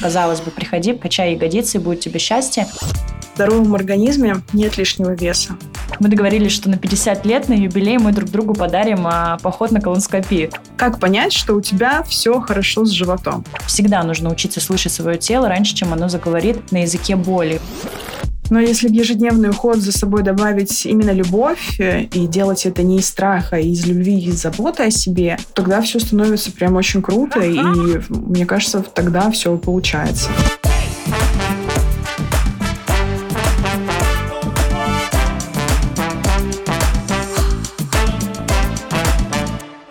Казалось бы, приходи, качай ягодицы, и будет тебе счастье. В здоровом организме нет лишнего веса. Мы договорились, что на 50 лет на юбилей мы друг другу подарим а, поход на колоноскопию. Как понять, что у тебя все хорошо с животом? Всегда нужно учиться слышать свое тело раньше, чем оно заговорит на языке боли. Но если в ежедневный уход за собой добавить именно любовь э, и делать это не из страха, а из любви и заботы о себе, тогда все становится прям очень круто, и мне кажется, тогда все получается.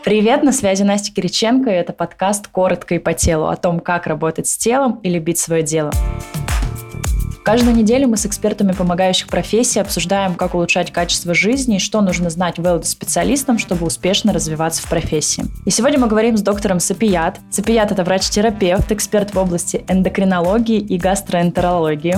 Привет, на связи Настя Кириченко, и это подкаст «Коротко и по телу» о том, как работать с телом и любить свое дело. Каждую неделю мы с экспертами помогающих профессий обсуждаем, как улучшать качество жизни и что нужно знать wellness-специалистам, чтобы успешно развиваться в профессии. И сегодня мы говорим с доктором Сапият. Сапият – это врач-терапевт, эксперт в области эндокринологии и гастроэнтерологии.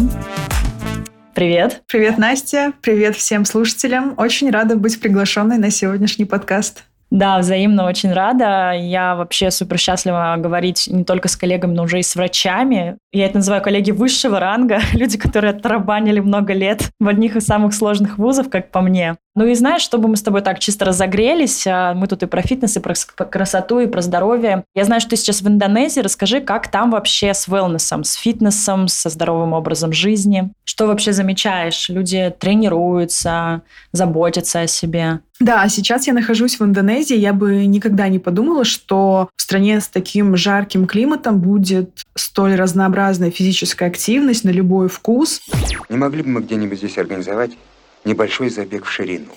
Привет. Привет, Настя. Привет всем слушателям. Очень рада быть приглашенной на сегодняшний подкаст. Да, взаимно очень рада. Я вообще супер счастлива говорить не только с коллегами, но уже и с врачами. Я это называю коллеги высшего ранга, люди, которые отрабанили много лет в одних из самых сложных вузов, как по мне. Ну и знаешь, чтобы мы с тобой так чисто разогрелись, а мы тут и про фитнес, и про красоту, и про здоровье. Я знаю, что ты сейчас в Индонезии. Расскажи, как там вообще с wellness, с фитнесом, со здоровым образом жизни? Что вообще замечаешь? Люди тренируются, заботятся о себе? Да, сейчас я нахожусь в Индонезии. Я бы никогда не подумала, что в стране с таким жарким климатом будет столь разнообразная физическая активность на любой вкус. Не могли бы мы где-нибудь здесь организовать небольшой забег в ширину.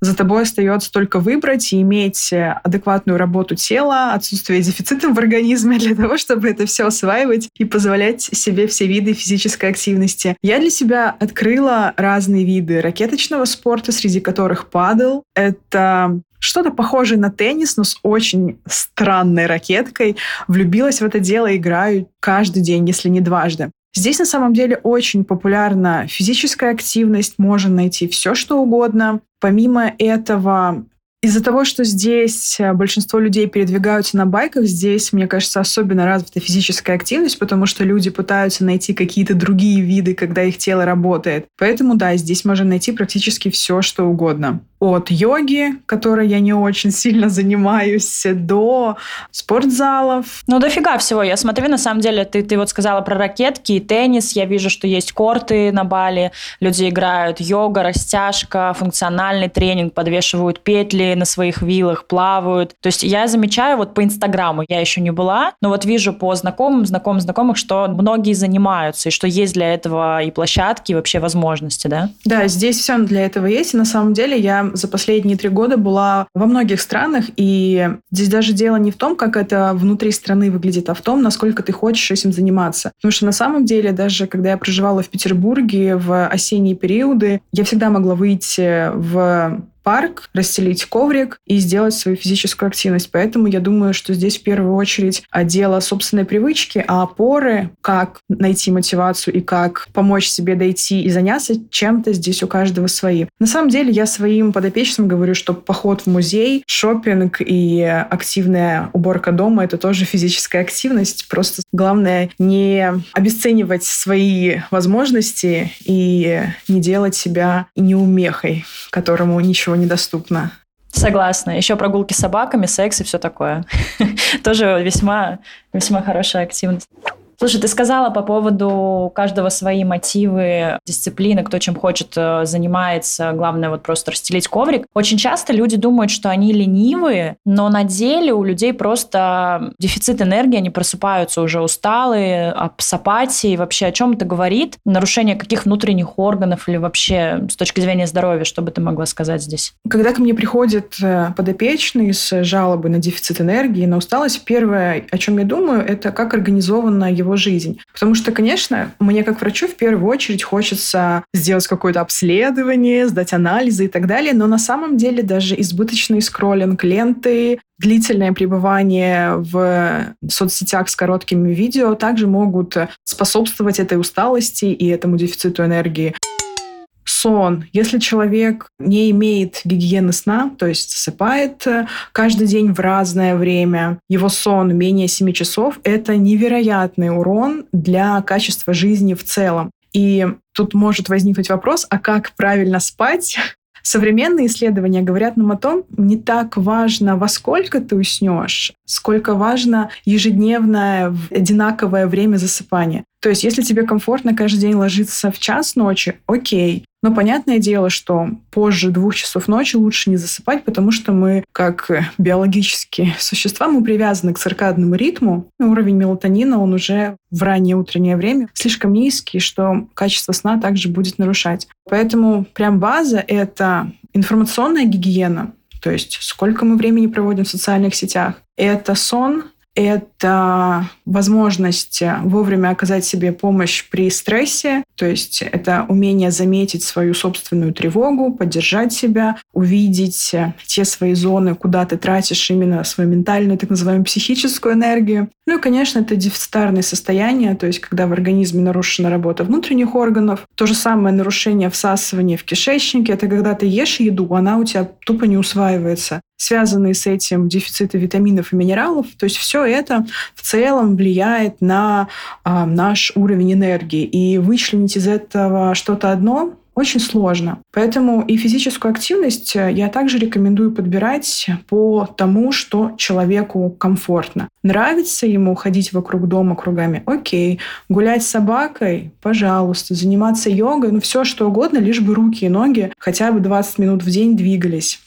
За тобой остается только выбрать и иметь адекватную работу тела, отсутствие дефицита в организме для того, чтобы это все осваивать и позволять себе все виды физической активности. Я для себя открыла разные виды ракеточного спорта, среди которых падал. Это что-то похожее на теннис, но с очень странной ракеткой. Влюбилась в это дело, играю каждый день, если не дважды. Здесь на самом деле очень популярна физическая активность, можно найти все, что угодно. Помимо этого, из-за того, что здесь э, большинство людей передвигаются на байках, здесь, мне кажется, особенно развита физическая активность, потому что люди пытаются найти какие-то другие виды, когда их тело работает. Поэтому, да, здесь можно найти практически все, что угодно от йоги, которой я не очень сильно занимаюсь, до спортзалов. Ну, дофига всего. Я смотрю, на самом деле, ты, ты вот сказала про ракетки и теннис. Я вижу, что есть корты на Бали. Люди играют йога, растяжка, функциональный тренинг, подвешивают петли на своих вилах, плавают. То есть я замечаю вот по Инстаграму, я еще не была, но вот вижу по знакомым, знакомым, знакомых, что многие занимаются, и что есть для этого и площадки, и вообще возможности, да? Да, здесь все для этого есть. И на самом деле я за последние три года была во многих странах, и здесь даже дело не в том, как это внутри страны выглядит, а в том, насколько ты хочешь этим заниматься. Потому что на самом деле, даже когда я проживала в Петербурге в осенние периоды, я всегда могла выйти в парк, расстелить коврик и сделать свою физическую активность. Поэтому я думаю, что здесь в первую очередь дело собственной привычки, а опоры, как найти мотивацию и как помочь себе дойти и заняться чем-то здесь у каждого свои. На самом деле я своим подопечным говорю, что поход в музей, шопинг и активная уборка дома — это тоже физическая активность. Просто главное не обесценивать свои возможности и не делать себя неумехой, которому ничего недоступно. Согласна. Еще прогулки с собаками, секс и все такое. Тоже весьма, весьма хорошая активность. Слушай, ты сказала по поводу каждого свои мотивы, дисциплины, кто чем хочет э, занимается, главное вот просто расстелить коврик. Очень часто люди думают, что они ленивые, но на деле у людей просто дефицит энергии, они просыпаются уже усталые, с апатией, вообще о чем это говорит, нарушение каких внутренних органов или вообще с точки зрения здоровья, что бы ты могла сказать здесь? Когда ко мне приходит э, подопечный с жалобой на дефицит энергии, на усталость, первое, о чем я думаю, это как организована его его жизнь. Потому что, конечно, мне как врачу в первую очередь хочется сделать какое-то обследование, сдать анализы и так далее, но на самом деле даже избыточный скроллинг ленты, длительное пребывание в соцсетях с короткими видео также могут способствовать этой усталости и этому дефициту энергии. Сон. Если человек не имеет гигиены сна, то есть засыпает э, каждый день в разное время, его сон менее 7 часов, это невероятный урон для качества жизни в целом. И тут может возникнуть вопрос, а как правильно спать? Современные исследования говорят нам о том, не так важно, во сколько ты уснешь, сколько важно ежедневное одинаковое время засыпания. То есть, если тебе комфортно каждый день ложиться в час ночи, окей. Но понятное дело, что позже двух часов ночи лучше не засыпать, потому что мы, как биологические существа, мы привязаны к циркадному ритму. Уровень мелатонина, он уже в раннее утреннее время слишком низкий, что качество сна также будет нарушать. Поэтому прям база — это информационная гигиена, то есть сколько мы времени проводим в социальных сетях. Это сон, это возможность вовремя оказать себе помощь при стрессе, то есть это умение заметить свою собственную тревогу, поддержать себя, увидеть те свои зоны, куда ты тратишь именно свою ментальную, так называемую психическую энергию. Ну и, конечно, это дефицитарное состояние, то есть когда в организме нарушена работа внутренних органов. То же самое нарушение всасывания в кишечнике, это когда ты ешь еду, она у тебя тупо не усваивается связанные с этим дефициты витаминов и минералов. То есть все это в целом влияет на а, наш уровень энергии. И вычленить из этого что-то одно очень сложно. Поэтому и физическую активность я также рекомендую подбирать по тому, что человеку комфортно. Нравится ему ходить вокруг дома кругами? Окей. Гулять с собакой? Пожалуйста. Заниматься йогой? Ну, все что угодно, лишь бы руки и ноги хотя бы 20 минут в день двигались.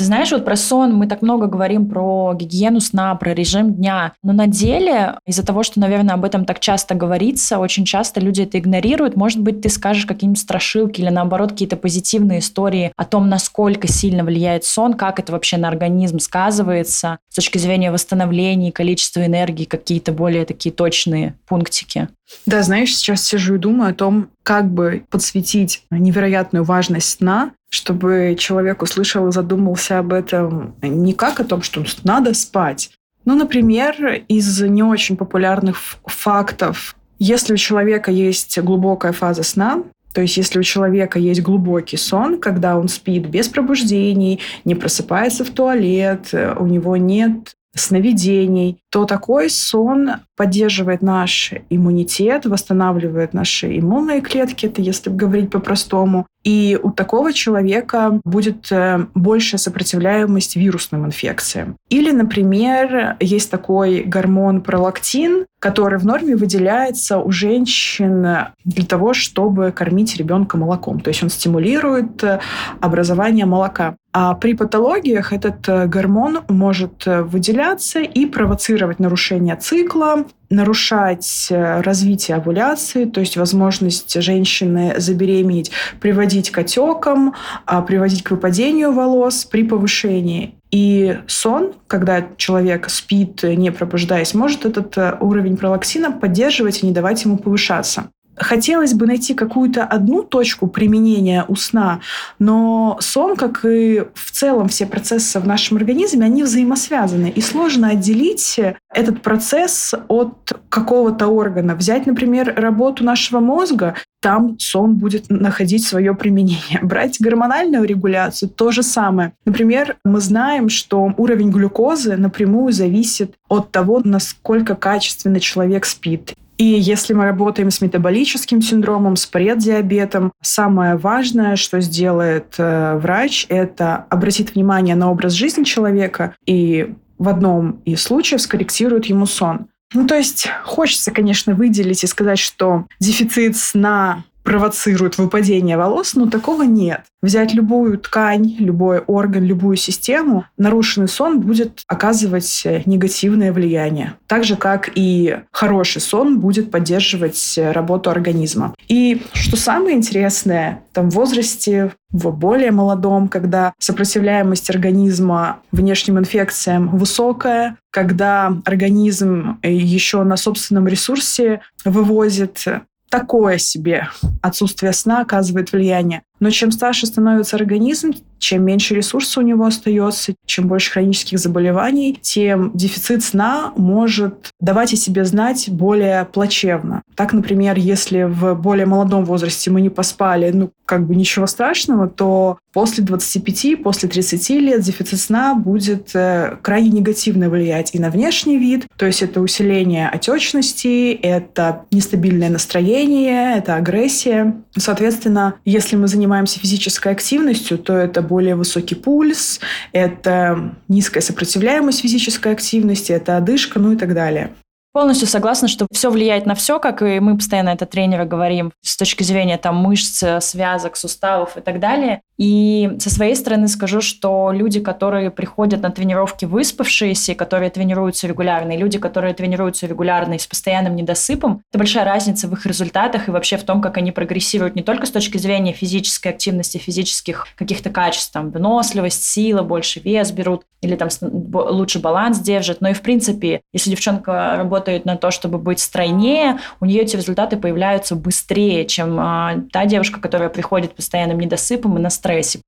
Ты знаешь, вот про сон мы так много говорим про гигиену сна, про режим дня, но на деле из-за того, что, наверное, об этом так часто говорится, очень часто люди это игнорируют. Может быть, ты скажешь какие-нибудь страшилки или, наоборот, какие-то позитивные истории о том, насколько сильно влияет сон, как это вообще на организм сказывается с точки зрения восстановления, количества энергии, какие-то более такие точные пунктики. Да, знаешь, сейчас сижу и думаю о том, как бы подсветить невероятную важность сна, чтобы человек услышал и задумался об этом не как о том, что надо спать. Ну, например, из не очень популярных фактов, если у человека есть глубокая фаза сна, то есть если у человека есть глубокий сон, когда он спит без пробуждений, не просыпается в туалет, у него нет сновидений, то такой сон поддерживает наш иммунитет, восстанавливает наши иммунные клетки, это если говорить по-простому. И у такого человека будет э, большая сопротивляемость вирусным инфекциям. Или, например, есть такой гормон пролактин, который в норме выделяется у женщин для того, чтобы кормить ребенка молоком. То есть он стимулирует э, образование молока. А при патологиях этот э, гормон может выделяться и провоцировать нарушение цикла, нарушать э, развитие овуляции, то есть возможность женщины забеременеть, приводить к отекам, а, приводить к выпадению волос при повышении. И сон, когда человек спит, не пробуждаясь, может этот э, уровень пролаксина поддерживать и не давать ему повышаться хотелось бы найти какую-то одну точку применения у сна, но сон, как и в целом все процессы в нашем организме, они взаимосвязаны. И сложно отделить этот процесс от какого-то органа. Взять, например, работу нашего мозга, там сон будет находить свое применение. Брать гормональную регуляцию – то же самое. Например, мы знаем, что уровень глюкозы напрямую зависит от того, насколько качественно человек спит. И если мы работаем с метаболическим синдромом, с преддиабетом, самое важное, что сделает э, врач, это обратить внимание на образ жизни человека и в одном из случаев скорректирует ему сон. Ну, то есть хочется, конечно, выделить и сказать, что дефицит сна провоцирует выпадение волос, но такого нет. Взять любую ткань, любой орган, любую систему, нарушенный сон будет оказывать негативное влияние. Так же, как и хороший сон будет поддерживать работу организма. И что самое интересное, там в возрасте в более молодом, когда сопротивляемость организма внешним инфекциям высокая, когда организм еще на собственном ресурсе вывозит такое себе отсутствие сна оказывает влияние. Но чем старше становится организм, чем меньше ресурсов у него остается, чем больше хронических заболеваний, тем дефицит сна может давать о себе знать более плачевно. Так, например, если в более молодом возрасте мы не поспали, ну, как бы ничего страшного, то после 25, после 30 лет дефицит сна будет э, крайне негативно влиять и на внешний вид, то есть это усиление отечности, это нестабильное настроение, это агрессия. Соответственно, если мы занимаемся физической активностью, то это более высокий пульс, это низкая сопротивляемость физической активности, это одышка, ну и так далее. Полностью согласна, что все влияет на все, как и мы постоянно это тренеры говорим, с точки зрения там мышц, связок, суставов и так далее. И со своей стороны скажу, что люди, которые приходят на тренировки выспавшиеся, которые тренируются регулярно, и люди, которые тренируются регулярно и с постоянным недосыпом, это большая разница в их результатах и вообще в том, как они прогрессируют не только с точки зрения физической активности, физических каких-то качеств, там, выносливость, сила, больше вес берут, или там лучше баланс держат, но и в принципе, если девчонка работает на то, чтобы быть стройнее, у нее эти результаты появляются быстрее, чем а, та девушка, которая приходит постоянным недосыпом и на стрессе.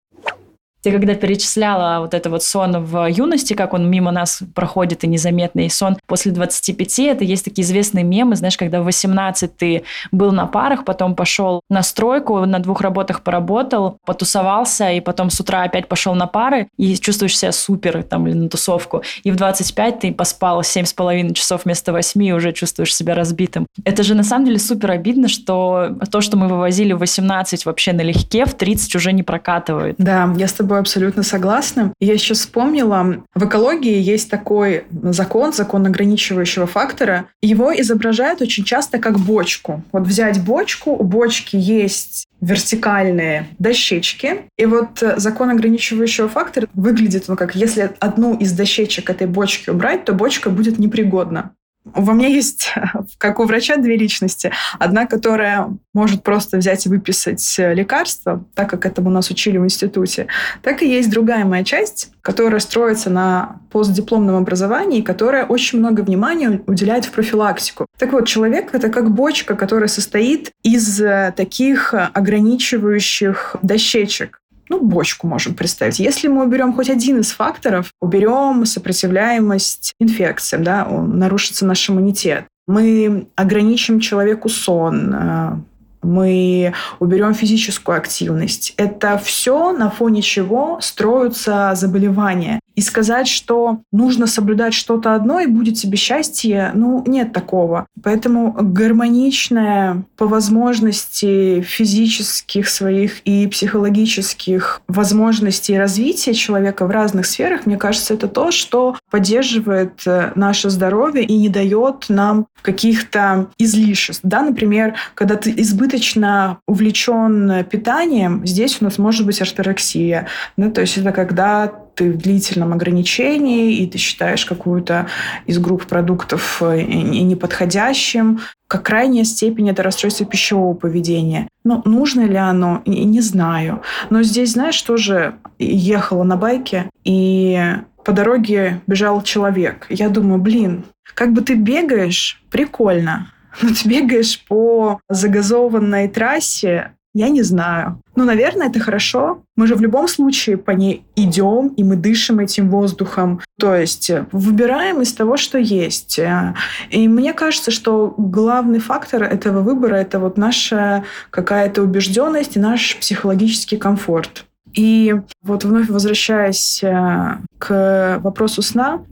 Ты когда перечисляла вот это вот сон в юности, как он мимо нас проходит и незаметный сон после 25, это есть такие известные мемы, знаешь, когда в 18 ты был на парах, потом пошел на стройку, на двух работах поработал, потусовался, и потом с утра опять пошел на пары, и чувствуешь себя супер, там, или на тусовку. И в 25 ты поспал 7,5 часов вместо 8 и уже чувствуешь себя разбитым. Это же на самом деле супер обидно, что то, что мы вывозили в 18 вообще налегке, в 30 уже не прокатывает. Да, я с тобой тобой абсолютно согласна. Я сейчас вспомнила, в экологии есть такой закон, закон ограничивающего фактора. Его изображают очень часто как бочку. Вот взять бочку, у бочки есть вертикальные дощечки. И вот закон ограничивающего фактора выглядит, ну, как если одну из дощечек этой бочки убрать, то бочка будет непригодна. Во мне есть, как у врача, две личности. Одна, которая может просто взять и выписать лекарство, так как этому нас учили в институте. Так и есть другая моя часть, которая строится на постдипломном образовании, которая очень много внимания уделяет в профилактику. Так вот, человек — это как бочка, которая состоит из э, таких ограничивающих дощечек ну, бочку можем представить. Если мы уберем хоть один из факторов, уберем сопротивляемость инфекциям, да, нарушится наш иммунитет, мы ограничим человеку сон, э, мы уберем физическую активность. Это все на фоне чего строятся заболевания. И сказать, что нужно соблюдать что-то одно и будет тебе счастье, ну, нет такого. Поэтому гармоничное по возможности физических своих и психологических возможностей развития человека в разных сферах, мне кажется, это то, что поддерживает э, наше здоровье и не дает нам каких-то излишеств. Да, например, когда ты избыточно увлечен питанием, здесь у нас может быть орторексия. Да, то есть это когда ты в длительном ограничении, и ты считаешь какую-то из групп продуктов э, неподходящим. Как крайняя степень это расстройство пищевого поведения. Ну, нужно ли оно? Не знаю. Но здесь, знаешь, тоже ехала на байке, и по дороге бежал человек. Я думаю, блин, как бы ты бегаешь, прикольно. Но ты бегаешь по загазованной трассе, я не знаю. Ну, наверное, это хорошо. Мы же в любом случае по ней идем, и мы дышим этим воздухом. То есть э, выбираем из того, что есть. Э, и мне кажется, что главный фактор этого выбора — это вот наша какая-то убежденность и наш психологический комфорт. И вот вновь возвращаясь э, к вопросу сна,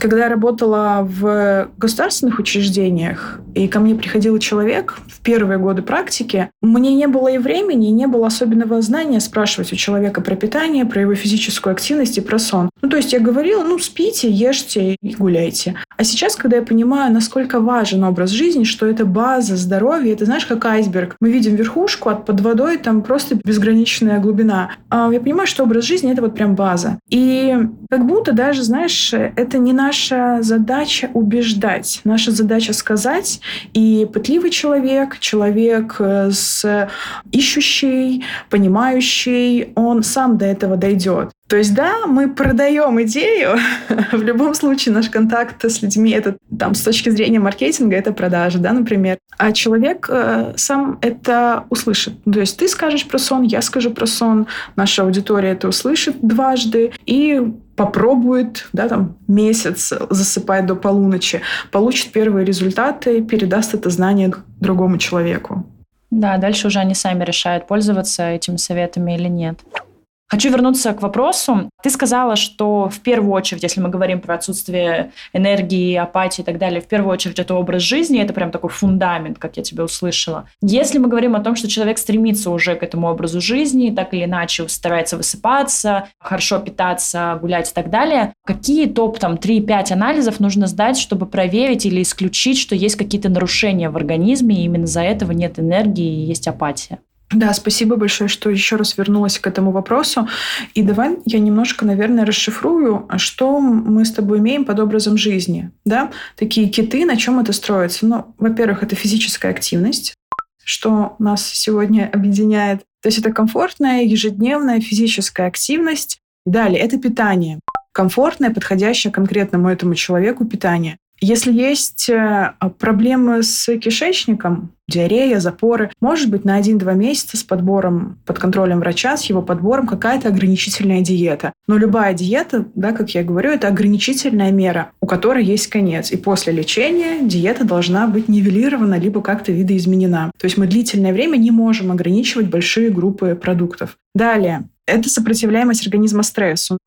когда я работала в государственных учреждениях, и ко мне приходил человек в первые годы практики, мне не было и времени, и не было особенного знания спрашивать у человека про питание, про его физическую активность и про сон. Ну, то есть я говорила, ну, спите, ешьте и гуляйте. А сейчас, когда я понимаю, насколько важен образ жизни, что это база здоровья, это, знаешь, как айсберг. Мы видим верхушку, а под водой там просто безграничная глубина. А я понимаю, что образ жизни — это вот прям база. И как будто даже, знаешь, это это не наша задача убеждать. Наша задача сказать, и пытливый человек, человек с ищущий, понимающий, он сам до этого дойдет. То есть, да, мы продаем идею. В любом случае, наш контакт с людьми, это там с точки зрения маркетинга, это продажа, да, например. А человек э, сам это услышит. То есть ты скажешь про сон, я скажу про сон, наша аудитория это услышит дважды и попробует, да, там, месяц засыпать до полуночи, получит первые результаты, передаст это знание другому человеку. Да, дальше уже они сами решают, пользоваться этими советами или нет. Хочу вернуться к вопросу. Ты сказала, что в первую очередь, если мы говорим про отсутствие энергии, апатии и так далее, в первую очередь это образ жизни, это прям такой фундамент, как я тебя услышала. Если мы говорим о том, что человек стремится уже к этому образу жизни, так или иначе старается высыпаться, хорошо питаться, гулять и так далее, какие топ там 3-5 анализов нужно сдать, чтобы проверить или исключить, что есть какие-то нарушения в организме, и именно за этого нет энергии и есть апатия? Да, спасибо большое, что еще раз вернулась к этому вопросу. И давай я немножко, наверное, расшифрую, что мы с тобой имеем под образом жизни. Да? Такие киты, на чем это строится? Ну, во-первых, это физическая активность, что нас сегодня объединяет. То есть это комфортная ежедневная физическая активность. Далее, это питание. Комфортное, подходящее конкретному этому человеку питание. Если есть э, проблемы с кишечником, диарея, запоры, может быть, на 1-2 месяца с подбором, под контролем врача, с его подбором какая-то ограничительная диета. Но любая диета, да, как я говорю, это ограничительная мера, у которой есть конец. И после лечения диета должна быть нивелирована, либо как-то видоизменена. То есть мы длительное время не можем ограничивать большие группы продуктов. Далее, это сопротивляемость организма стрессу.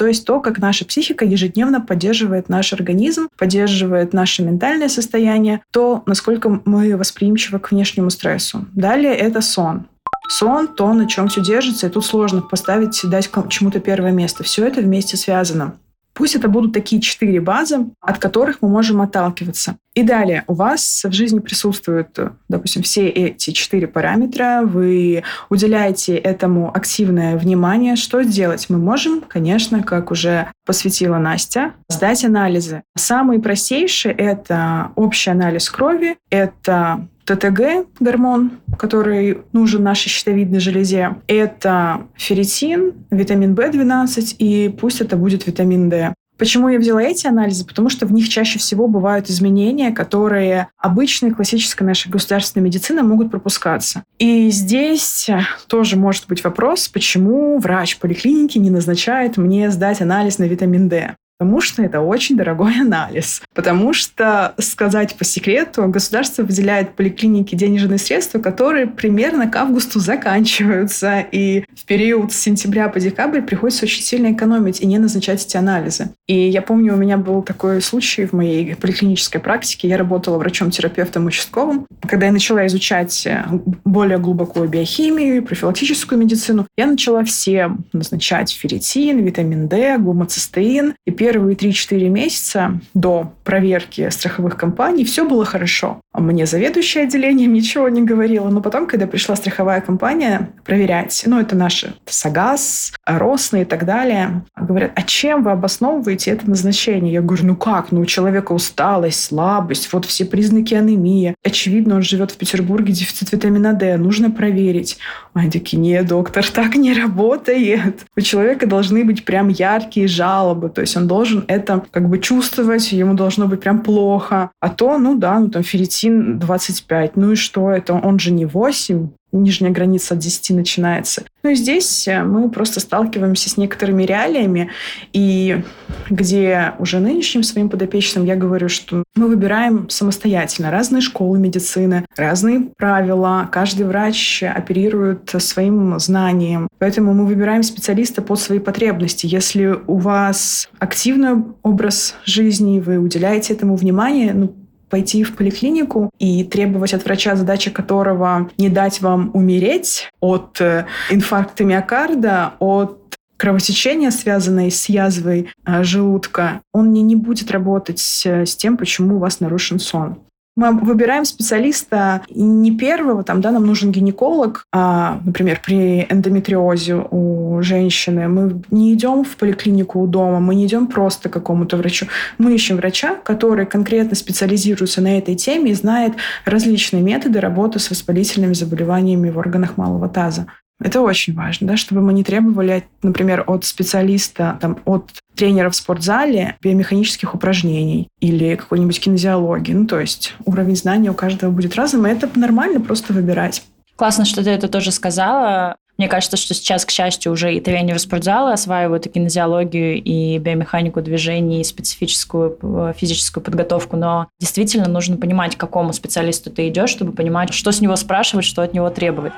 То есть то, как наша психика ежедневно поддерживает наш организм, поддерживает наше ментальное состояние, то, насколько мы восприимчивы к внешнему стрессу. Далее это сон. Сон, то, на чем все держится, и тут сложно поставить, дать чему-то первое место. Все это вместе связано. Пусть это будут такие четыре базы, от которых мы можем отталкиваться. И далее у вас в жизни присутствуют, допустим, все эти четыре параметра, вы уделяете этому активное внимание. Что сделать? Мы можем, конечно, как уже посвятила Настя, сдать анализы. Самые простейшие – это общий анализ крови, это ТТГ, гормон, который нужен нашей щитовидной железе. Это ферритин, витамин В12 и пусть это будет витамин D. Почему я взяла эти анализы? Потому что в них чаще всего бывают изменения, которые обычной классической нашей государственной медицины могут пропускаться. И здесь тоже может быть вопрос, почему врач поликлиники не назначает мне сдать анализ на витамин D. Потому что это очень дорогой анализ. Потому что, сказать по секрету, государство выделяет поликлинике денежные средства, которые примерно к августу заканчиваются. И в период с сентября по декабрь приходится очень сильно экономить и не назначать эти анализы. И я помню, у меня был такой случай в моей поликлинической практике. Я работала врачом-терапевтом участковым. Когда я начала изучать э, более глубокую биохимию, профилактическую медицину, я начала всем назначать ферритин, витамин D, гомоцистеин. И первые 3-4 месяца до проверки страховых компаний все было хорошо. Мне заведующее отделением ничего не говорила. Но потом, когда пришла страховая компания проверять, ну, это наши САГАС, Росны и так далее, говорят, а чем вы обосновываете это назначение? Я говорю, ну как? Ну, у человека усталость, слабость, вот все признаки анемии. Очевидно, он живет в Петербурге, дефицит витамина D, нужно проверить. Они такие, нет, доктор, так не работает. У человека должны быть прям яркие жалобы, то есть он должен должен это как бы чувствовать, ему должно быть прям плохо. А то, ну да, ну там ферритин 25, ну и что это? Он же не 8, нижняя граница от 10 начинается. Ну и здесь э, мы просто сталкиваемся с некоторыми реалиями, и где уже нынешним своим подопечным я говорю, что мы выбираем самостоятельно разные школы медицины, разные правила, каждый врач оперирует своим знанием, поэтому мы выбираем специалиста под свои потребности. Если у вас активный образ жизни, вы уделяете этому внимание, ну, пойти в поликлинику и требовать от врача, задача которого не дать вам умереть от э, инфаркта миокарда, от кровотечения, связанное с язвой э, желудка, он не, не будет работать с, с тем, почему у вас нарушен сон. Мы выбираем специалиста не первого, там, да, нам нужен гинеколог, а, например, при эндометриозе у женщины. Мы не идем в поликлинику у дома, мы не идем просто к какому-то врачу. Мы ищем врача, который конкретно специализируется на этой теме и знает различные методы работы с воспалительными заболеваниями в органах малого таза. Это очень важно, да, чтобы мы не требовали, например, от специалиста, там, от тренера в спортзале биомеханических упражнений или какой-нибудь кинезиологии. Ну, то есть уровень знания у каждого будет разным, и это нормально просто выбирать. Классно, что ты это тоже сказала. Мне кажется, что сейчас, к счастью, уже и тренеры спортзала осваивают и кинезиологию, и биомеханику движений, и специфическую э, физическую подготовку, но действительно нужно понимать, к какому специалисту ты идешь, чтобы понимать, что с него спрашивать, что от него требовать.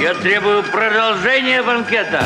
Я требую продолжения банкета.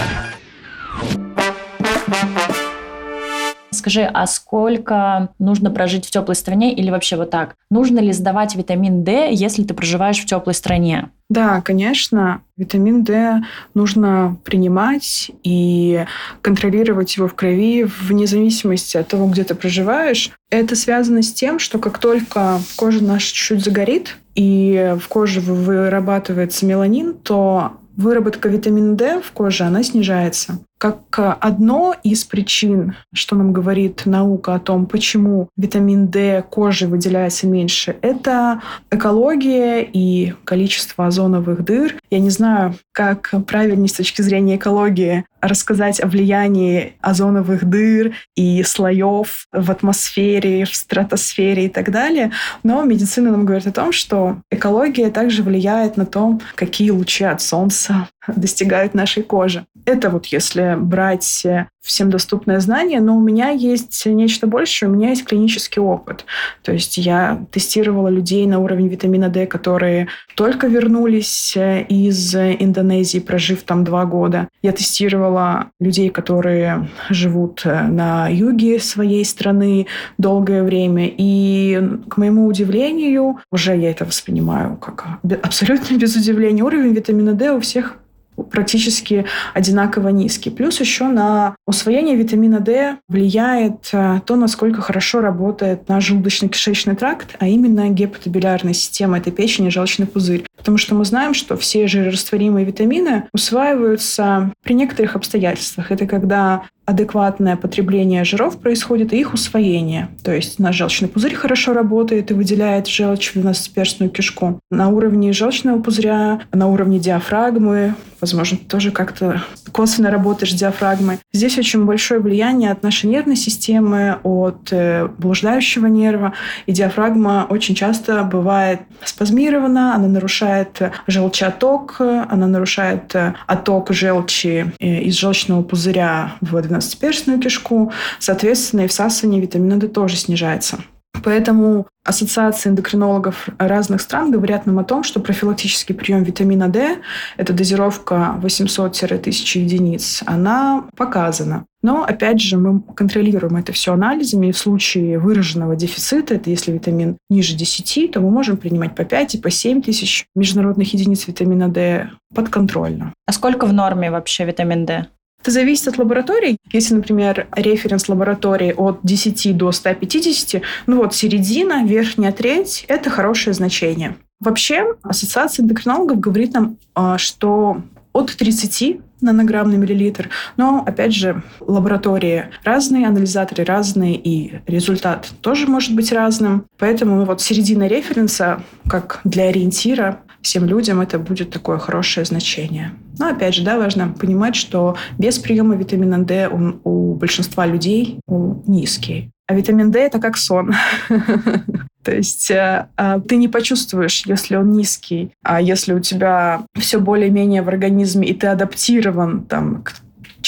Скажи, а сколько нужно прожить в теплой стране или вообще вот так? Нужно ли сдавать витамин D, если ты проживаешь в теплой стране? Да, конечно, витамин D нужно принимать и контролировать его в крови вне зависимости от того, где ты проживаешь. Это связано с тем, что как только кожа наша чуть-чуть загорит и в коже вырабатывается меланин, то выработка витамина D в коже, она снижается. Как одно из причин, что нам говорит наука о том, почему витамин D кожи выделяется меньше, это экология и количество озоновых дыр. Я не знаю, как правильнее с точки зрения экологии рассказать о влиянии озоновых дыр и слоев в атмосфере, в стратосфере и так далее. Но медицина нам говорит о том, что экология также влияет на то, какие лучи от солнца достигают нашей кожи. Это вот если брать всем доступное знание, но у меня есть нечто большее, у меня есть клинический опыт. То есть я тестировала людей на уровень витамина D, которые только вернулись из Индонезии, прожив там два года. Я тестировала людей, которые живут на юге своей страны долгое время. И, к моему удивлению, уже я это воспринимаю как абсолютно без удивления, уровень витамина D у всех практически одинаково низкий. Плюс еще на усвоение витамина D влияет э, то, насколько хорошо работает наш желудочно-кишечный тракт, а именно гепатобилярная система, это печень и желчный пузырь. Потому что мы знаем, что все жирорастворимые витамины усваиваются при некоторых обстоятельствах. Это когда адекватное потребление жиров происходит и их усвоение. То есть наш желчный пузырь хорошо работает и выделяет желчь в двенадцатиперстную кишку. На уровне желчного пузыря, на уровне диафрагмы, возможно, тоже как-то косвенно работаешь с диафрагмой. Здесь очень большое влияние от нашей нервной системы, от э, блуждающего нерва. И диафрагма очень часто бывает спазмирована, она нарушает желчеоток, она нарушает э, отток желчи э, из желчного пузыря в 12-перстную кишку, соответственно, и всасывание витамина D тоже снижается. Поэтому ассоциации эндокринологов разных стран говорят нам о том, что профилактический прием витамина D, это дозировка 800-1000 единиц, она показана. Но, опять же, мы контролируем это все анализами, и в случае выраженного дефицита, это если витамин ниже 10, то мы можем принимать по 5 и по 7 тысяч международных единиц витамина D подконтрольно. А сколько в норме вообще витамин D? Это зависит от лабораторий. Если, например, референс лаборатории от 10 до 150, ну вот середина, верхняя треть – это хорошее значение. Вообще, Ассоциация эндокринологов говорит нам, а, что от 30 нанограмм на миллилитр. Но, опять же, лаборатории разные, анализаторы разные, и результат тоже может быть разным. Поэтому вот середина референса, как для ориентира, всем людям это будет такое хорошее значение. Но опять же, да, важно понимать, что без приема витамина D он у большинства людей он низкий. А витамин D это как сон. То есть э, а, ты не почувствуешь, если он низкий, а если у тебя все более-менее в организме, и ты адаптирован там, к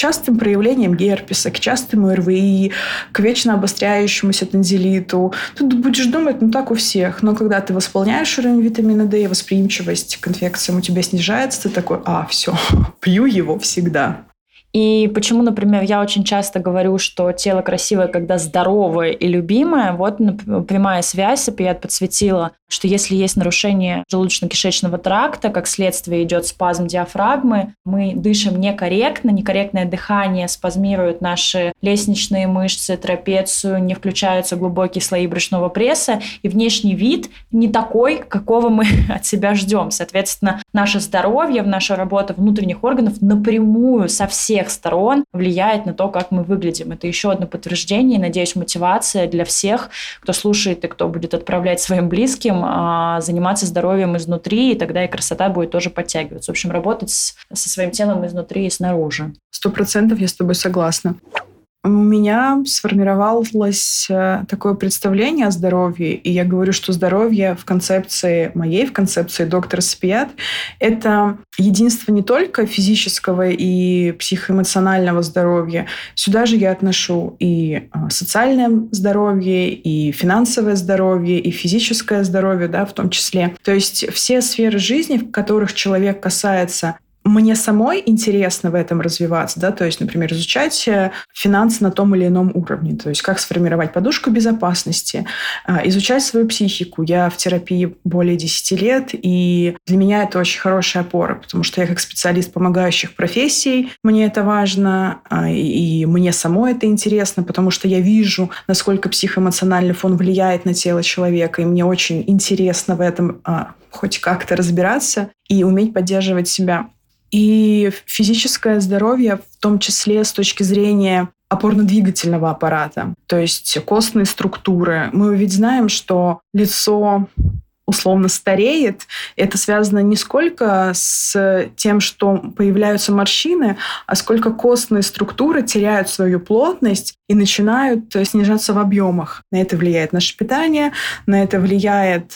частым проявлениям герпеса, к частым РВИ, к вечно обостряющемуся танзелиту. Ты будешь думать, ну так у всех. Но когда ты восполняешь уровень витамина D, восприимчивость к инфекциям у тебя снижается, ты такой, а, все, пью его всегда. И почему, например, я очень часто говорю, что тело красивое, когда здоровое и любимое, вот прямая связь, Сапият подсветила, что если есть нарушение желудочно-кишечного тракта, как следствие идет спазм диафрагмы, мы дышим некорректно, некорректное дыхание спазмирует наши лестничные мышцы, трапецию, не включаются глубокие слои брюшного пресса, и внешний вид не такой, какого мы от себя ждем. Соответственно, наше здоровье, наша работа внутренних органов напрямую со всех сторон влияет на то, как мы выглядим. Это еще одно подтверждение, надеюсь, мотивация для всех, кто слушает и кто будет отправлять своим близким а, заниматься здоровьем изнутри, и тогда и красота будет тоже подтягиваться. В общем, работать с, со своим телом изнутри и снаружи. Сто процентов я с тобой согласна. У меня сформировалось э, такое представление о здоровье, и я говорю, что здоровье в концепции моей, в концепции доктора Спиат, это единство не только физического и психоэмоционального здоровья. Сюда же я отношу и э, социальное здоровье, и финансовое здоровье, и физическое здоровье, да, в том числе. То есть все сферы жизни, в которых человек касается мне самой интересно в этом развиваться, да, то есть, например, изучать э, финансы на том или ином уровне, то есть как сформировать подушку безопасности, а, изучать свою психику. Я в терапии более 10 лет, и для меня это очень хорошая опора, потому что я как специалист помогающих профессий, мне это важно, а, и мне самой это интересно, потому что я вижу, насколько психоэмоциональный фон влияет на тело человека, и мне очень интересно в этом а, хоть как-то разбираться и уметь поддерживать себя и физическое здоровье, в том числе с точки зрения опорно-двигательного аппарата, то есть костные структуры. Мы ведь знаем, что лицо условно стареет, это связано не сколько с тем, что появляются морщины, а сколько костные структуры теряют свою плотность и начинают снижаться в объемах. На это влияет наше питание, на это влияет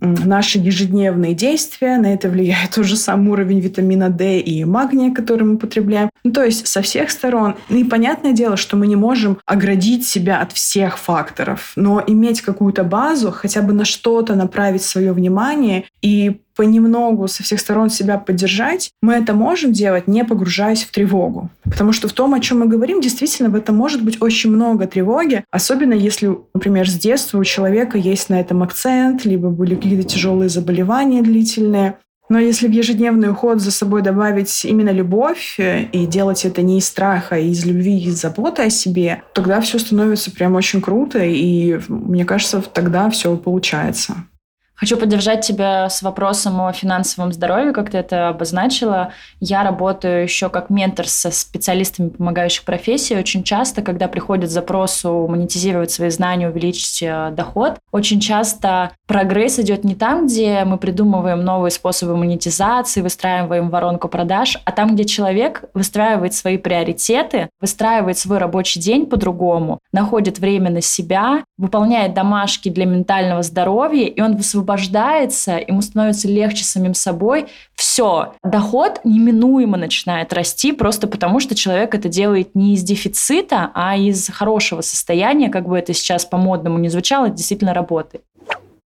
наши ежедневные действия, на это влияет тоже сам уровень витамина D и магния, который мы потребляем. Ну, то есть со всех сторон. Ну и понятное дело, что мы не можем оградить себя от всех факторов, но иметь какую-то базу, хотя бы на что-то направить свое внимание и понемногу со всех сторон себя поддержать, мы это можем делать, не погружаясь в тревогу. Потому что в том, о чем мы говорим, действительно в этом может быть очень много тревоги, особенно если, например, с детства у человека есть на этом акцент, либо были какие-то тяжелые заболевания длительные. Но если в ежедневный уход за собой добавить именно любовь э, и делать это не из страха, а из любви, из заботы о себе, тогда все становится прям очень круто, и мне кажется, тогда все получается. Хочу поддержать тебя с вопросом о финансовом здоровье, как ты это обозначила. Я работаю еще как ментор со специалистами помогающих профессий. Очень часто, когда приходит запрос монетизировать свои знания, увеличить э, доход, очень часто прогресс идет не там, где мы придумываем новые способы монетизации, выстраиваем воронку продаж, а там, где человек выстраивает свои приоритеты, выстраивает свой рабочий день по-другому, находит время на себя, выполняет домашки для ментального здоровья, и он высвобождает освобождается, ему становится легче самим собой, все, доход неминуемо начинает расти просто потому, что человек это делает не из дефицита, а из хорошего состояния, как бы это сейчас по-модному не звучало, это действительно работает.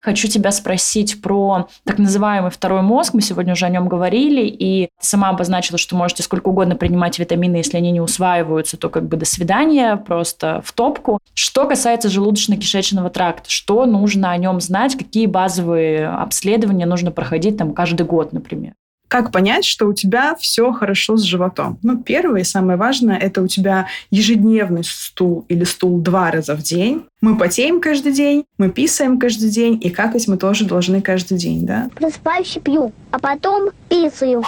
Хочу тебя спросить про так называемый второй мозг. Мы сегодня уже о нем говорили, и ты сама обозначила, что можете сколько угодно принимать витамины, если они не усваиваются, то как бы до свидания, просто в топку. Что касается желудочно-кишечного тракта, что нужно о нем знать, какие базовые обследования нужно проходить там каждый год, например? Как понять, что у тебя все хорошо с животом? Ну, первое и самое важное – это у тебя ежедневный стул или стул два раза в день. Мы потеем каждый день, мы писаем каждый день, и какать мы тоже должны каждый день, да? Просыпаюсь и пью, а потом писаю.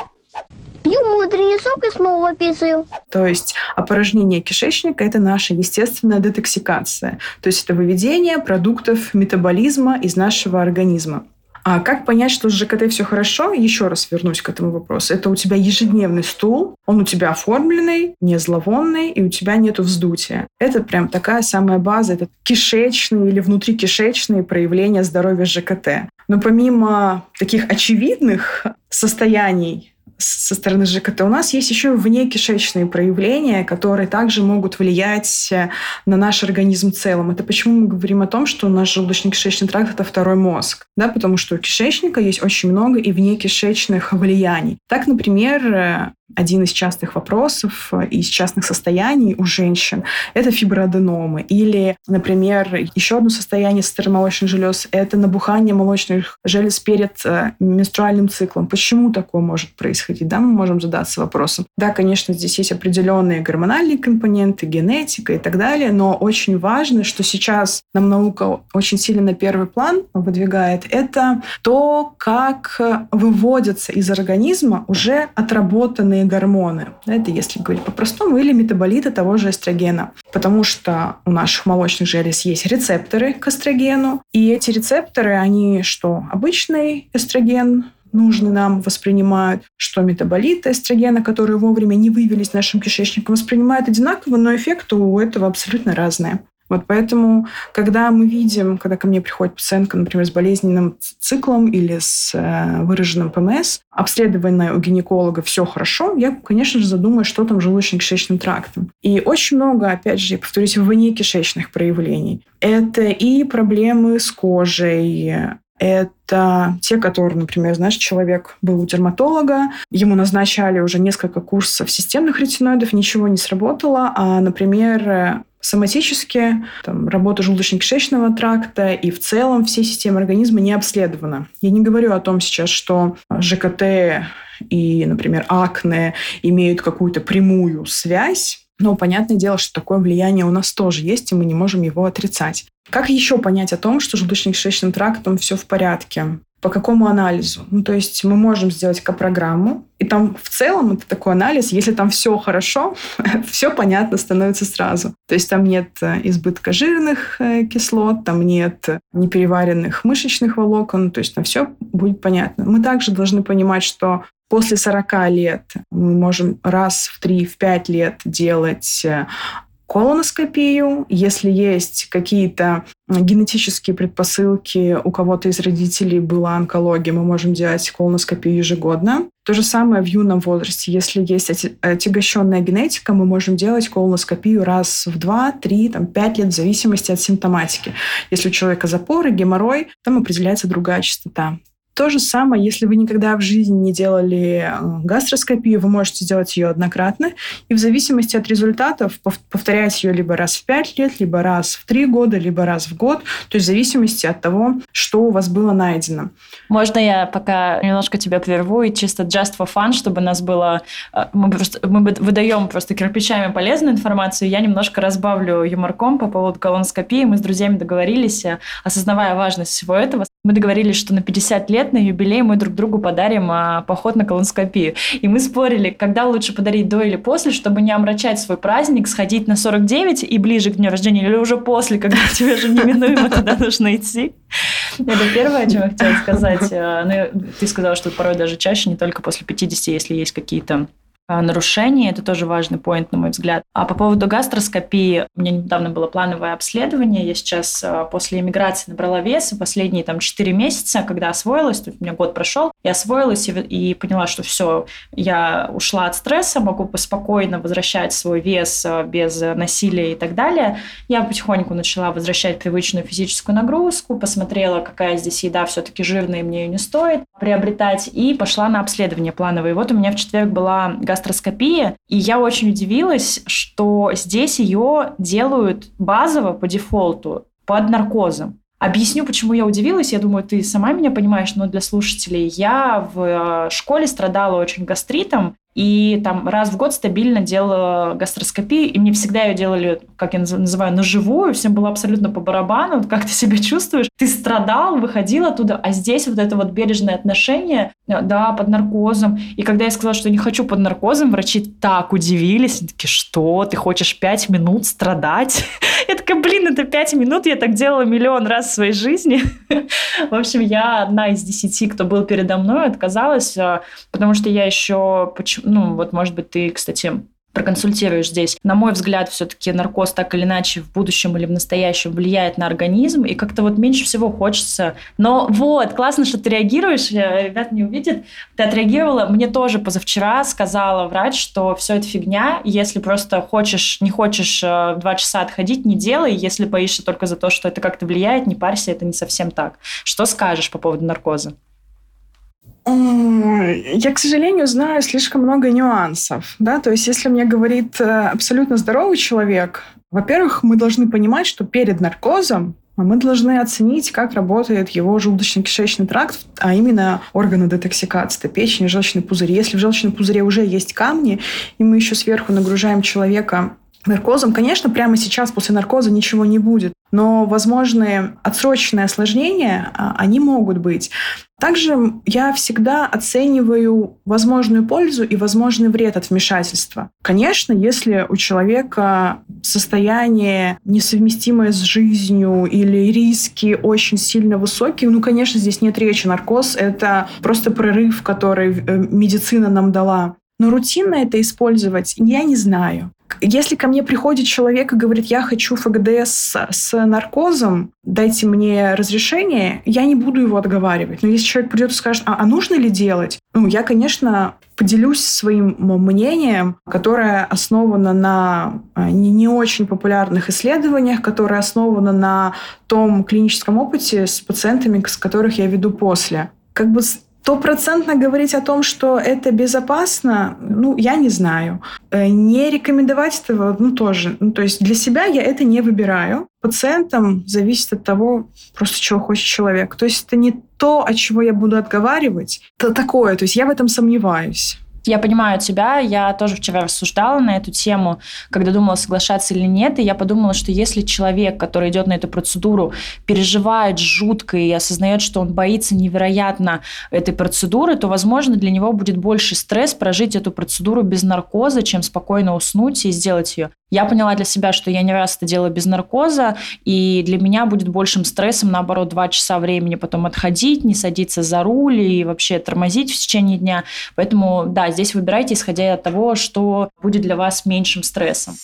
Пью мудрый сок и снова писаю. То есть опорожнение кишечника – это наша естественная детоксикация. То есть это выведение продуктов метаболизма из нашего организма. А как понять, что с ЖКТ все хорошо? Еще раз вернусь к этому вопросу. Это у тебя ежедневный стул, он у тебя оформленный, не зловонный, и у тебя нет вздутия. Это прям такая самая база, это кишечные или внутрикишечные проявления здоровья ЖКТ. Но помимо таких очевидных состояний со стороны ЖКТ. У нас есть еще внекишечные проявления, которые также могут влиять э, на наш организм в целом. Это почему мы говорим о том, что наш желудочно-кишечный тракт – это второй мозг. Да, потому что у кишечника есть очень много и внекишечных влияний. Так, например, э, один из частых вопросов э, из частных состояний у женщин – это фиброаденомы. Или, например, еще одно состояние старомолочных желез – это набухание молочных желез перед э, менструальным циклом. Почему такое может происходить? Да, мы можем задаться вопросом. Да, конечно, здесь есть определенные гормональные компоненты, генетика и так далее, но очень важно, что сейчас нам наука очень сильно на первый план выдвигает, это то, как выводятся из организма уже отработанные выделенные гормоны. Это если говорить по-простому, или метаболиты того же эстрогена. Потому что у наших молочных желез есть рецепторы к эстрогену, и эти рецепторы, они что, обычный эстроген, нужный нам воспринимают, что метаболиты эстрогена, которые вовремя не вывелись нашим кишечником, воспринимают одинаково, но эффекты у этого абсолютно разные. Вот поэтому, когда мы видим, когда ко мне приходит пациентка, например, с болезненным циклом или с э, выраженным ПМС, обследованная у гинеколога все хорошо, я, конечно же, задумаю, что там желудочно-кишечным трактом. И очень много, опять же, повторюсь, вне кишечных проявлений. Это и проблемы с кожей, это те, которые, например, знаешь, человек был у дерматолога, ему назначали уже несколько курсов системных ретиноидов, ничего не сработало, а, например, соматически там, работа желудочно-кишечного тракта и в целом все системы организма не обследованы. Я не говорю о том сейчас, что ЖКТ и, например, акне имеют какую-то прямую связь, но понятное дело, что такое влияние у нас тоже есть, и мы не можем его отрицать. Как еще понять о том, что желудочно-кишечным трактом все в порядке? по какому анализу. Ну, то есть мы можем сделать программу, и там в целом это такой анализ, если там все хорошо, все понятно становится сразу. То есть там нет э, избытка жирных э, кислот, там нет непереваренных мышечных волокон, то есть там все будет понятно. Мы также должны понимать, что после 40 лет мы можем раз в 3-5 лет делать э, колоноскопию. Если есть какие-то генетические предпосылки, у кого-то из родителей была онкология, мы можем делать колоноскопию ежегодно. То же самое в юном возрасте. Если есть отягощенная генетика, мы можем делать колоноскопию раз в 2, 3, там, 5 лет в зависимости от симптоматики. Если у человека запоры, геморрой, там определяется другая частота. То же самое, если вы никогда в жизни не делали э, гастроскопию, вы можете сделать ее однократно, и в зависимости от результатов повторять ее либо раз в 5 лет, либо раз в 3 года, либо раз в год, то есть в зависимости от того, что у вас было найдено. Можно я пока немножко тебя прерву и чисто just for fun, чтобы нас было... Э, мы, просто, мы выдаем просто кирпичами полезную информацию, я немножко разбавлю юморком по поводу колоноскопии. Мы с друзьями договорились, э, осознавая важность всего этого, мы договорились, что на 50 лет на юбилей мы друг другу подарим а, поход на колоноскопию. И мы спорили, когда лучше подарить до или после, чтобы не омрачать свой праздник, сходить на 49 и ближе к дню рождения, или уже после, когда тебе же неминуемо туда нужно идти. Это первое, о чем я хотела сказать. А, ну, ты сказала, что порой даже чаще, не только после 50, если есть какие-то нарушений. Это тоже важный поинт, на мой взгляд. А по поводу гастроскопии, у меня недавно было плановое обследование. Я сейчас а, после эмиграции набрала вес, и последние там 4 месяца, когда освоилась, тут у меня год прошел, я освоилась и, и поняла, что все, я ушла от стресса, могу спокойно возвращать свой вес а, без насилия и так далее. Я потихоньку начала возвращать привычную физическую нагрузку, посмотрела, какая здесь еда все-таки жирная, и мне ее не стоит приобретать, и пошла на обследование плановое. И вот у меня в четверг была гастроскопия гастроскопия. И я очень удивилась, что здесь ее делают базово по дефолту под наркозом. Объясню, почему я удивилась. Я думаю, ты сама меня понимаешь, но для слушателей. Я в э, школе страдала очень гастритом, и там раз в год стабильно делала гастроскопию, и мне всегда ее делали, как я называю, на живую, всем было абсолютно по барабану, как ты себя чувствуешь. Ты страдал, выходил оттуда, а здесь вот это вот бережное отношение, э, да, под наркозом. И когда я сказала, что не хочу под наркозом, врачи так удивились, они такие, что, ты хочешь пять минут страдать? Я такая, блин, это пять минут, я так делала миллион раз в своей жизни. В общем, я одна из десяти, кто был передо мной, отказалась, э, потому что я еще ну, вот, может быть, ты, кстати, проконсультируешь здесь. На мой взгляд, все-таки наркоз так или иначе в будущем или в настоящем влияет на организм, и как-то вот меньше всего хочется. Но вот, классно, что ты реагируешь, э, ребят не увидят. Ты отреагировала. Мне тоже позавчера сказала врач, что все это фигня. Если просто хочешь, не хочешь э, два часа отходить, не делай. Если боишься только за то, что это как-то влияет, не парься, это не совсем так. Что скажешь по поводу наркоза? Я, к сожалению, знаю слишком много нюансов. Да? То есть, если мне говорит э, абсолютно здоровый человек, во-первых, мы должны понимать, что перед наркозом мы должны оценить, как работает его желудочно-кишечный тракт, а именно органы детоксикации, печень и желчный пузырь. Если в желчном пузыре уже есть камни, и мы еще сверху нагружаем человека наркозом, конечно, прямо сейчас после наркоза ничего не будет. Но возможные отсроченные осложнения, а, они могут быть. Также я всегда оцениваю возможную пользу и возможный вред от вмешательства. Конечно, если у человека состояние несовместимое с жизнью или риски очень сильно высокие, ну, конечно, здесь нет речи. Наркоз — это просто прорыв, который э, медицина нам дала. Но рутинно это использовать я не знаю. Если ко мне приходит человек и говорит, я хочу ФГД с, наркозом, дайте мне разрешение, я не буду его отговаривать. Но если человек придет и скажет, а, а нужно ли делать? Ну, я, конечно, поделюсь своим мнением, которое основано на а, не, не очень популярных исследованиях, которое основано на том клиническом опыте с пациентами, с которых я веду после. Как бы Стопроцентно говорить о том, что это безопасно, ну, я не знаю. Э, не рекомендовать этого, ну, тоже. Ну, то есть для себя я это не выбираю. Пациентам зависит от того, просто чего хочет человек. То есть это не то, от чего я буду отговаривать. Это такое, то есть я в этом сомневаюсь. Я понимаю тебя, я тоже вчера рассуждала на эту тему, когда думала, соглашаться или нет, и я подумала, что если человек, который идет на эту процедуру, переживает жутко и осознает, что он боится невероятно этой процедуры, то, возможно, для него будет больше стресс прожить эту процедуру без наркоза, чем спокойно уснуть и сделать ее. Я поняла для себя, что я не раз это делаю без наркоза, и для меня будет большим стрессом, наоборот, два часа времени потом отходить, не садиться за руль и вообще тормозить в течение дня. Поэтому, да, здесь выбирайте, исходя от того, что будет для вас меньшим стрессом.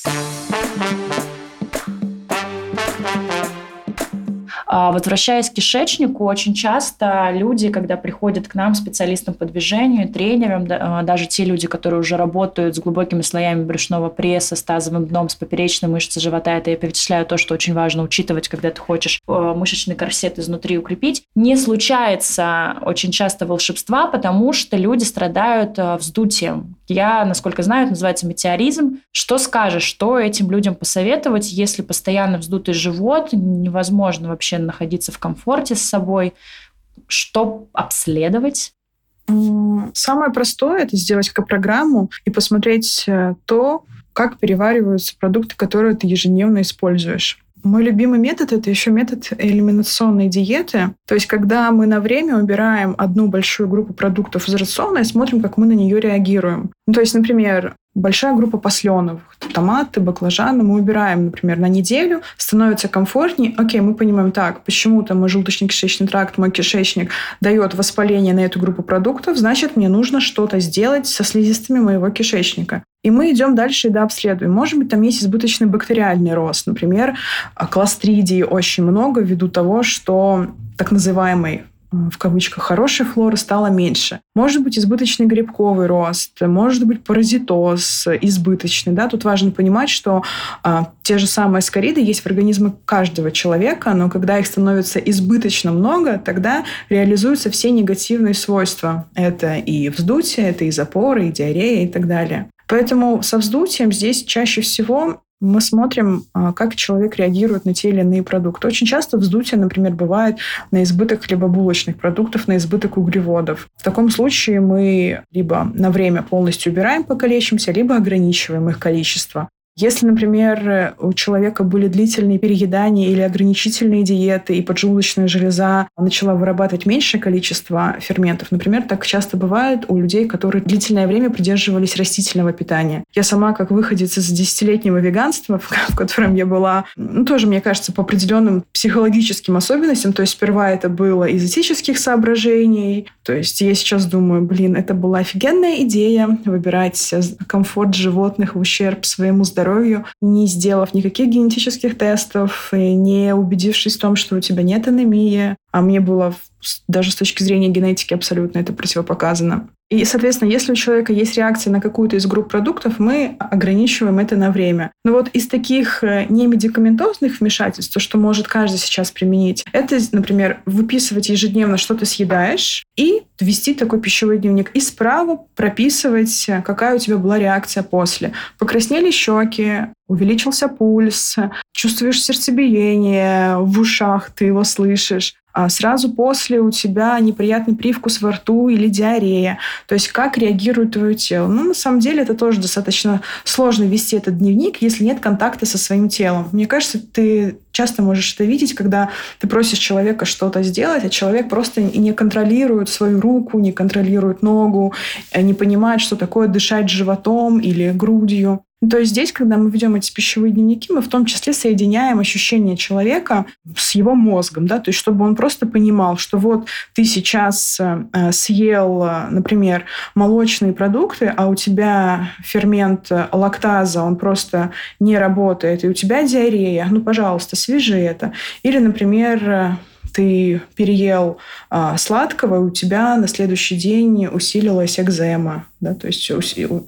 Возвращаясь к кишечнику, очень часто люди, когда приходят к нам, специалистам по движению, тренерам, а, даже те люди, которые уже работают с глубокими слоями брюшного пресса, с тазовым дном, с поперечной мышцей живота, это я перечисляю то, что очень важно учитывать, когда ты хочешь а, мышечный корсет изнутри укрепить, не случается очень часто волшебства, потому что люди страдают вздутием. Я, насколько знаю, это называется метеоризм. Что скажешь, что этим людям посоветовать, если постоянно вздутый живот, невозможно вообще находиться в комфорте с собой, что обследовать? Самое простое – это сделать программу и посмотреть э, то, как перевариваются продукты, которые ты ежедневно используешь. Мой любимый метод – это еще метод элиминационной диеты. То есть, когда мы на время убираем одну большую группу продуктов из рациона и смотрим, как мы на нее реагируем. Ну, то есть, например, большая группа посленовых, томаты, баклажаны, мы убираем, например, на неделю, становится комфортнее, окей, мы понимаем, так, почему-то мой желудочно-кишечный тракт, мой кишечник дает воспаление на эту группу продуктов, значит, мне нужно что-то сделать со слизистыми моего кишечника. И мы идем дальше и дообследуем. Может быть, там есть избыточный бактериальный рост. Например, кластридии очень много ввиду того, что так называемый в кавычках, хорошей флоры стало меньше. Может быть избыточный грибковый рост, может быть паразитоз избыточный. Да? Тут важно понимать, что а, те же самые аскариды есть в организме каждого человека, но когда их становится избыточно много, тогда реализуются все негативные свойства. Это и вздутие, это и запоры, и диарея и так далее. Поэтому со вздутием здесь чаще всего мы смотрим, а, как человек реагирует на те или иные продукты. Очень часто вздутие, например, бывает на избыток хлебобулочных продуктов, на избыток углеводов. В таком случае мы либо на время полностью убираем, пока лечимся, либо ограничиваем их количество. Если, например, у человека были длительные переедания или ограничительные диеты, и поджелудочная железа начала вырабатывать меньшее количество ферментов, например, так часто бывает у людей, которые длительное время придерживались растительного питания. Я сама, как выходец из десятилетнего веганства, в котором я была, ну, тоже, мне кажется, по определенным психологическим особенностям, то есть сперва это было из этических соображений, то есть я сейчас думаю, блин, это была офигенная идея выбирать комфорт животных в ущерб своему здоровью, здоровью, не сделав никаких генетических тестов, не убедившись в том, что у тебя нет анемии. А мне было даже с точки зрения генетики абсолютно это противопоказано. И, соответственно, если у человека есть реакция на какую-то из групп продуктов, мы ограничиваем это на время. Но вот из таких э, немедикаментозных вмешательств, то, что может каждый сейчас применить, это, например, выписывать ежедневно, что ты съедаешь, и вести такой пищевой дневник. И справа прописывать, э, какая у тебя была реакция после. Покраснели щеки, увеличился пульс, чувствуешь сердцебиение в ушах, ты его слышишь а сразу после у тебя неприятный привкус во рту или диарея. То есть как реагирует твое тело. Ну, на самом деле, это тоже достаточно сложно вести этот дневник, если нет контакта со своим телом. Мне кажется, ты часто можешь это видеть, когда ты просишь человека что-то сделать, а человек просто не контролирует свою руку, не контролирует ногу, э, не понимает, что такое дышать животом или грудью. То есть здесь, когда мы ведем эти пищевые дневники, мы в том числе соединяем ощущения человека с его мозгом, да, то есть чтобы он просто понимал, что вот ты сейчас э, съел, например, молочные продукты, а у тебя фермент лактаза, он просто не работает, и у тебя диарея, ну, пожалуйста, свяжи это. Или, например, ты переел а, сладкого, у тебя на следующий день усилилась экзема, да, то есть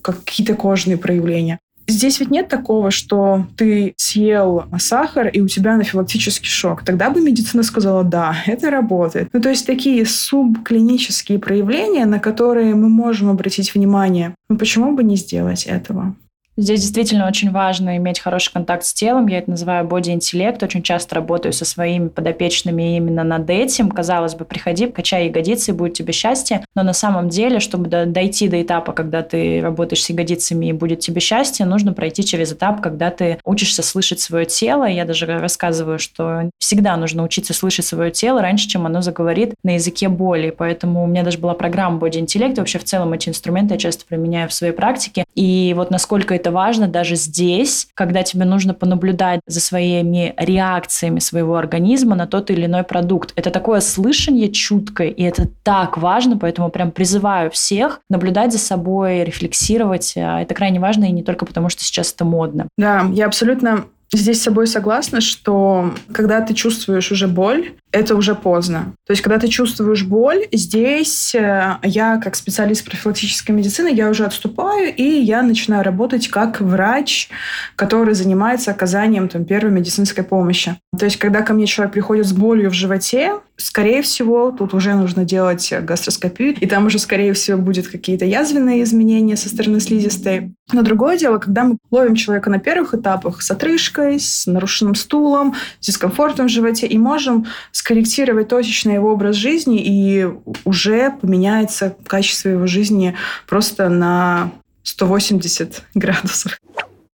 какие-то кожные проявления. Здесь ведь нет такого, что ты съел сахар, и у тебя анафилактический шок. Тогда бы медицина сказала, да, это работает. Ну, то есть такие субклинические проявления, на которые мы можем обратить внимание. Ну, почему бы не сделать этого? Здесь действительно очень важно иметь хороший контакт с телом. Я это называю боди-интеллект. Очень часто работаю со своими подопечными именно над этим. Казалось бы, приходи, качай ягодицы, и будет тебе счастье. Но на самом деле, чтобы дойти до этапа, когда ты работаешь с ягодицами и будет тебе счастье, нужно пройти через этап, когда ты учишься слышать свое тело. Я даже рассказываю, что всегда нужно учиться слышать свое тело раньше, чем оно заговорит на языке боли. Поэтому у меня даже была программа боди-интеллект. Вообще в целом эти инструменты я часто применяю в своей практике. И вот насколько это это важно даже здесь, когда тебе нужно понаблюдать за своими реакциями своего организма на тот или иной продукт. Это такое слышание чуткое, и это так важно, поэтому прям призываю всех наблюдать за собой, рефлексировать. А это крайне важно, и не только потому, что сейчас это модно. Да, я абсолютно здесь с собой согласна, что когда ты чувствуешь уже боль, это уже поздно. То есть, когда ты чувствуешь боль, здесь э, я, как специалист профилактической медицины, я уже отступаю, и я начинаю работать как врач, который занимается оказанием там, первой медицинской помощи. То есть, когда ко мне человек приходит с болью в животе, скорее всего, тут уже нужно делать гастроскопию, и там уже, скорее всего, будет какие-то язвенные изменения со стороны слизистой. Но другое дело, когда мы ловим человека на первых этапах с отрыжкой, с нарушенным стулом, с дискомфортом в животе, и можем скорректировать точечно его образ жизни, и уже поменяется качество его жизни просто на 180 градусов.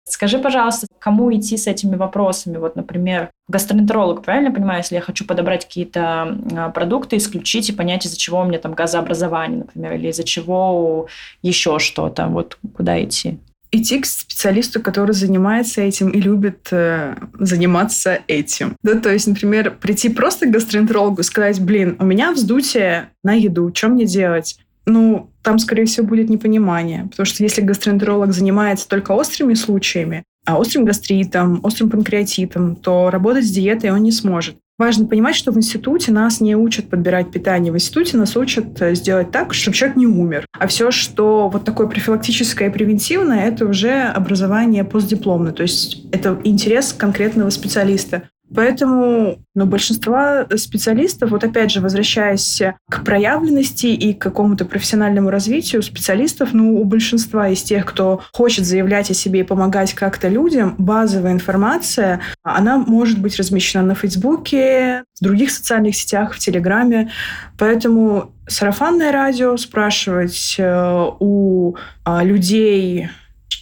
Скажи, пожалуйста, кому идти с этими вопросами? Вот, например, гастроэнтеролог, правильно понимаю, если я хочу подобрать какие-то а, продукты, исключить и понять, из-за чего у меня там газообразование, например, или из-за чего еще что-то, вот куда идти? Идти к специалисту, который занимается этим и любит э, заниматься этим. Да, то есть, например, прийти просто к гастроэнтерологу и сказать, блин, у меня вздутие на еду, что мне делать? Ну, там, скорее всего, будет непонимание. Потому что если гастроэнтеролог занимается только острыми случаями, а острым гастритом, острым панкреатитом, то работать с диетой он не сможет. Важно понимать, что в институте нас не учат подбирать питание. В институте нас учат э, сделать так, чтобы человек не умер. А все, что вот такое профилактическое и превентивное, это уже образование постдипломное. То есть это интерес конкретного специалиста. Поэтому ну, большинство специалистов, вот опять же, возвращаясь к проявленности и к какому-то профессиональному развитию специалистов, ну, у большинства из тех, кто хочет заявлять о себе и помогать как-то людям, базовая информация, она может быть размещена на Фейсбуке, в других социальных сетях, в Телеграме. Поэтому сарафанное радио спрашивать э, у а, людей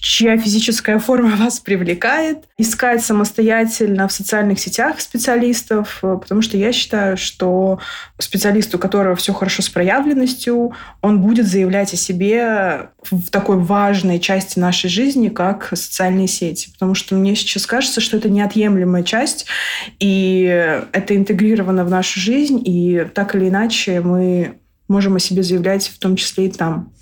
чья физическая форма вас привлекает, искать самостоятельно в социальных сетях специалистов, э, потому что я считаю, что специалист, у которого все хорошо с проявленностью, он будет заявлять о себе в такой важной части нашей жизни, как социальные сети. Потому что мне сейчас кажется, что это неотъемлемая часть, и это интегрировано в нашу жизнь, и так или иначе мы можем о себе заявлять в том числе и там.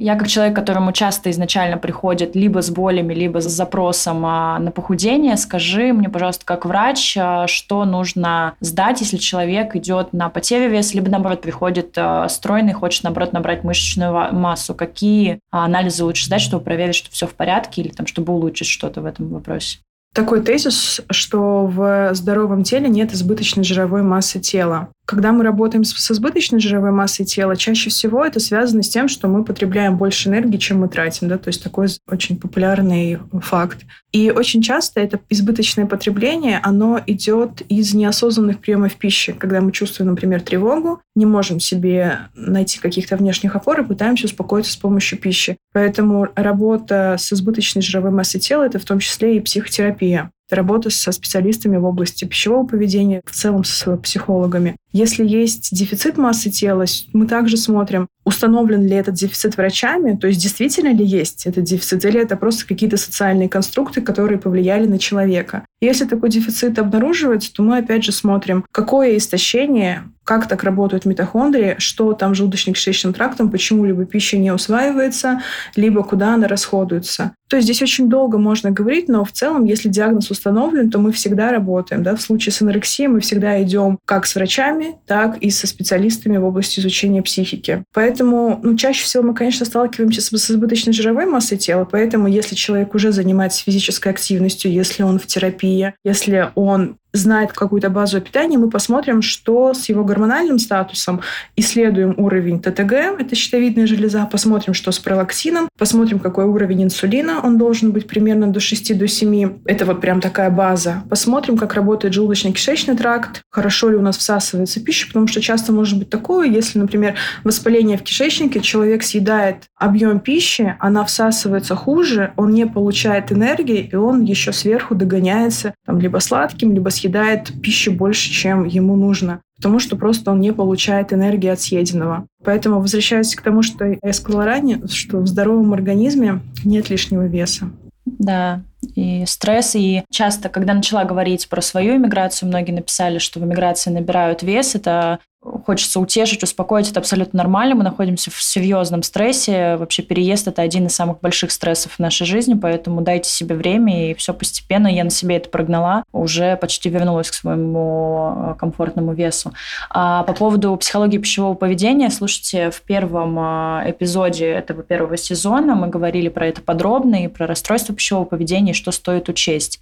Я как человек, которому часто изначально приходят либо с болями, либо с запросом а, на похудение, скажи мне, пожалуйста, как врач, а, что нужно сдать, если человек идет на потерю веса, либо, наоборот, приходит а, стройный, хочет, наоборот, набрать мышечную массу. Какие анализы лучше сдать, чтобы проверить, что все в порядке, или там, чтобы улучшить что-то в этом вопросе? Такой тезис, что в здоровом теле нет избыточной жировой массы тела. Когда мы работаем с избыточной жировой массой тела, чаще всего это связано с тем, что мы потребляем больше энергии, чем мы тратим. Да? То есть такой очень популярный факт. И очень часто это избыточное потребление, оно идет из неосознанных приемов пищи. Когда мы чувствуем, например, тревогу, не можем себе найти каких-то внешних опор и пытаемся успокоиться с помощью пищи. Поэтому работа с избыточной жировой массой тела – это в том числе и психотерапия работа со специалистами в области пищевого поведения, в целом с психологами. Если есть дефицит массы тела, мы также смотрим, установлен ли этот дефицит врачами, то есть действительно ли есть этот дефицит, или это просто какие-то социальные конструкты, которые повлияли на человека. Если такой дефицит обнаруживается, то мы опять же смотрим, какое истощение, как так работают митохондрии, что там желудочно-кишечным трактом, почему либо пища не усваивается, либо куда она расходуется. То есть здесь очень долго можно говорить, но в целом, если диагноз установлен, то мы всегда работаем. Да? В случае с анорексией мы всегда идем как с врачами, так и со специалистами в области изучения психики. Поэтому ну, чаще всего мы, конечно, сталкиваемся с, с избыточной жировой массой тела, поэтому если человек уже занимается физической активностью, если он в терапии, если он знает какую-то базу питания, мы посмотрим, что с его гормональным статусом, исследуем уровень ТТГ, это щитовидная железа, посмотрим, что с пролактином, посмотрим, какой уровень инсулина, он должен быть примерно до 6 до 7. Это вот прям такая база. Посмотрим, как работает желудочно-кишечный тракт, хорошо ли у нас всасывается пища, потому что часто может быть такое, если, например, воспаление в кишечнике, человек съедает объем пищи, она всасывается хуже, он не получает энергии, и он еще сверху догоняется там, либо сладким, либо съедает пищу больше, чем ему нужно потому что просто он не получает энергии от съеденного. Поэтому, возвращаясь к тому, что я сказала ранее, что в здоровом организме нет лишнего веса. Да, и стресс. И часто, когда начала говорить про свою иммиграцию, многие написали, что в иммиграции набирают вес. Это хочется утешить, успокоить, это абсолютно нормально. Мы находимся в серьезном стрессе. Вообще переезд – это один из самых больших стрессов в нашей жизни, поэтому дайте себе время, и все постепенно. Я на себе это прогнала, уже почти вернулась к своему э, комфортному весу. А по поводу психологии пищевого поведения, слушайте, в первом э, эпизоде этого первого сезона мы говорили про это подробно, и про расстройство пищевого поведения, и что стоит учесть.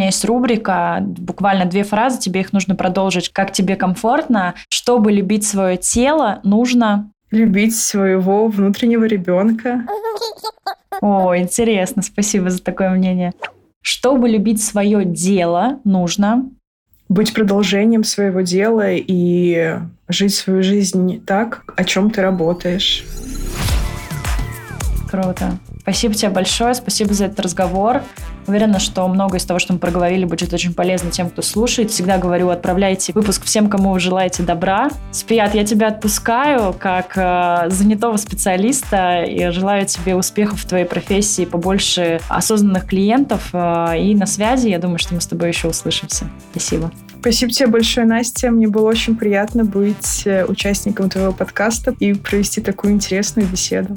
Меня есть рубрика, буквально две фразы, тебе их нужно продолжить. Как тебе комфортно? Чтобы любить свое тело, нужно... Любить своего внутреннего ребенка. О, интересно, спасибо за такое мнение. Чтобы любить свое дело, нужно... Быть продолжением своего дела и жить свою жизнь так, о чем ты работаешь. Круто. Спасибо тебе большое, спасибо за этот разговор. Уверена, что много из того, что мы проговорили, будет очень полезно тем, кто слушает. Всегда говорю, отправляйте выпуск всем, кому вы желаете добра. Спият, я тебя отпускаю как э, занятого специалиста и желаю тебе успехов в твоей профессии, побольше осознанных клиентов э, и на связи. Я думаю, что мы с тобой еще услышимся. Спасибо. Спасибо тебе большое, Настя. Мне было очень приятно быть э, участником твоего подкаста и провести такую интересную беседу.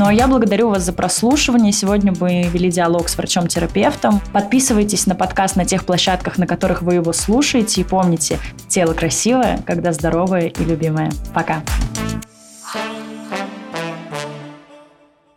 Ну а я благодарю вас за прослушивание. Сегодня мы вели диалог с врачом-терапевтом. Подписывайтесь на подкаст на тех площадках, на которых вы его слушаете. И помните, тело красивое, когда здоровое и любимое. Пока.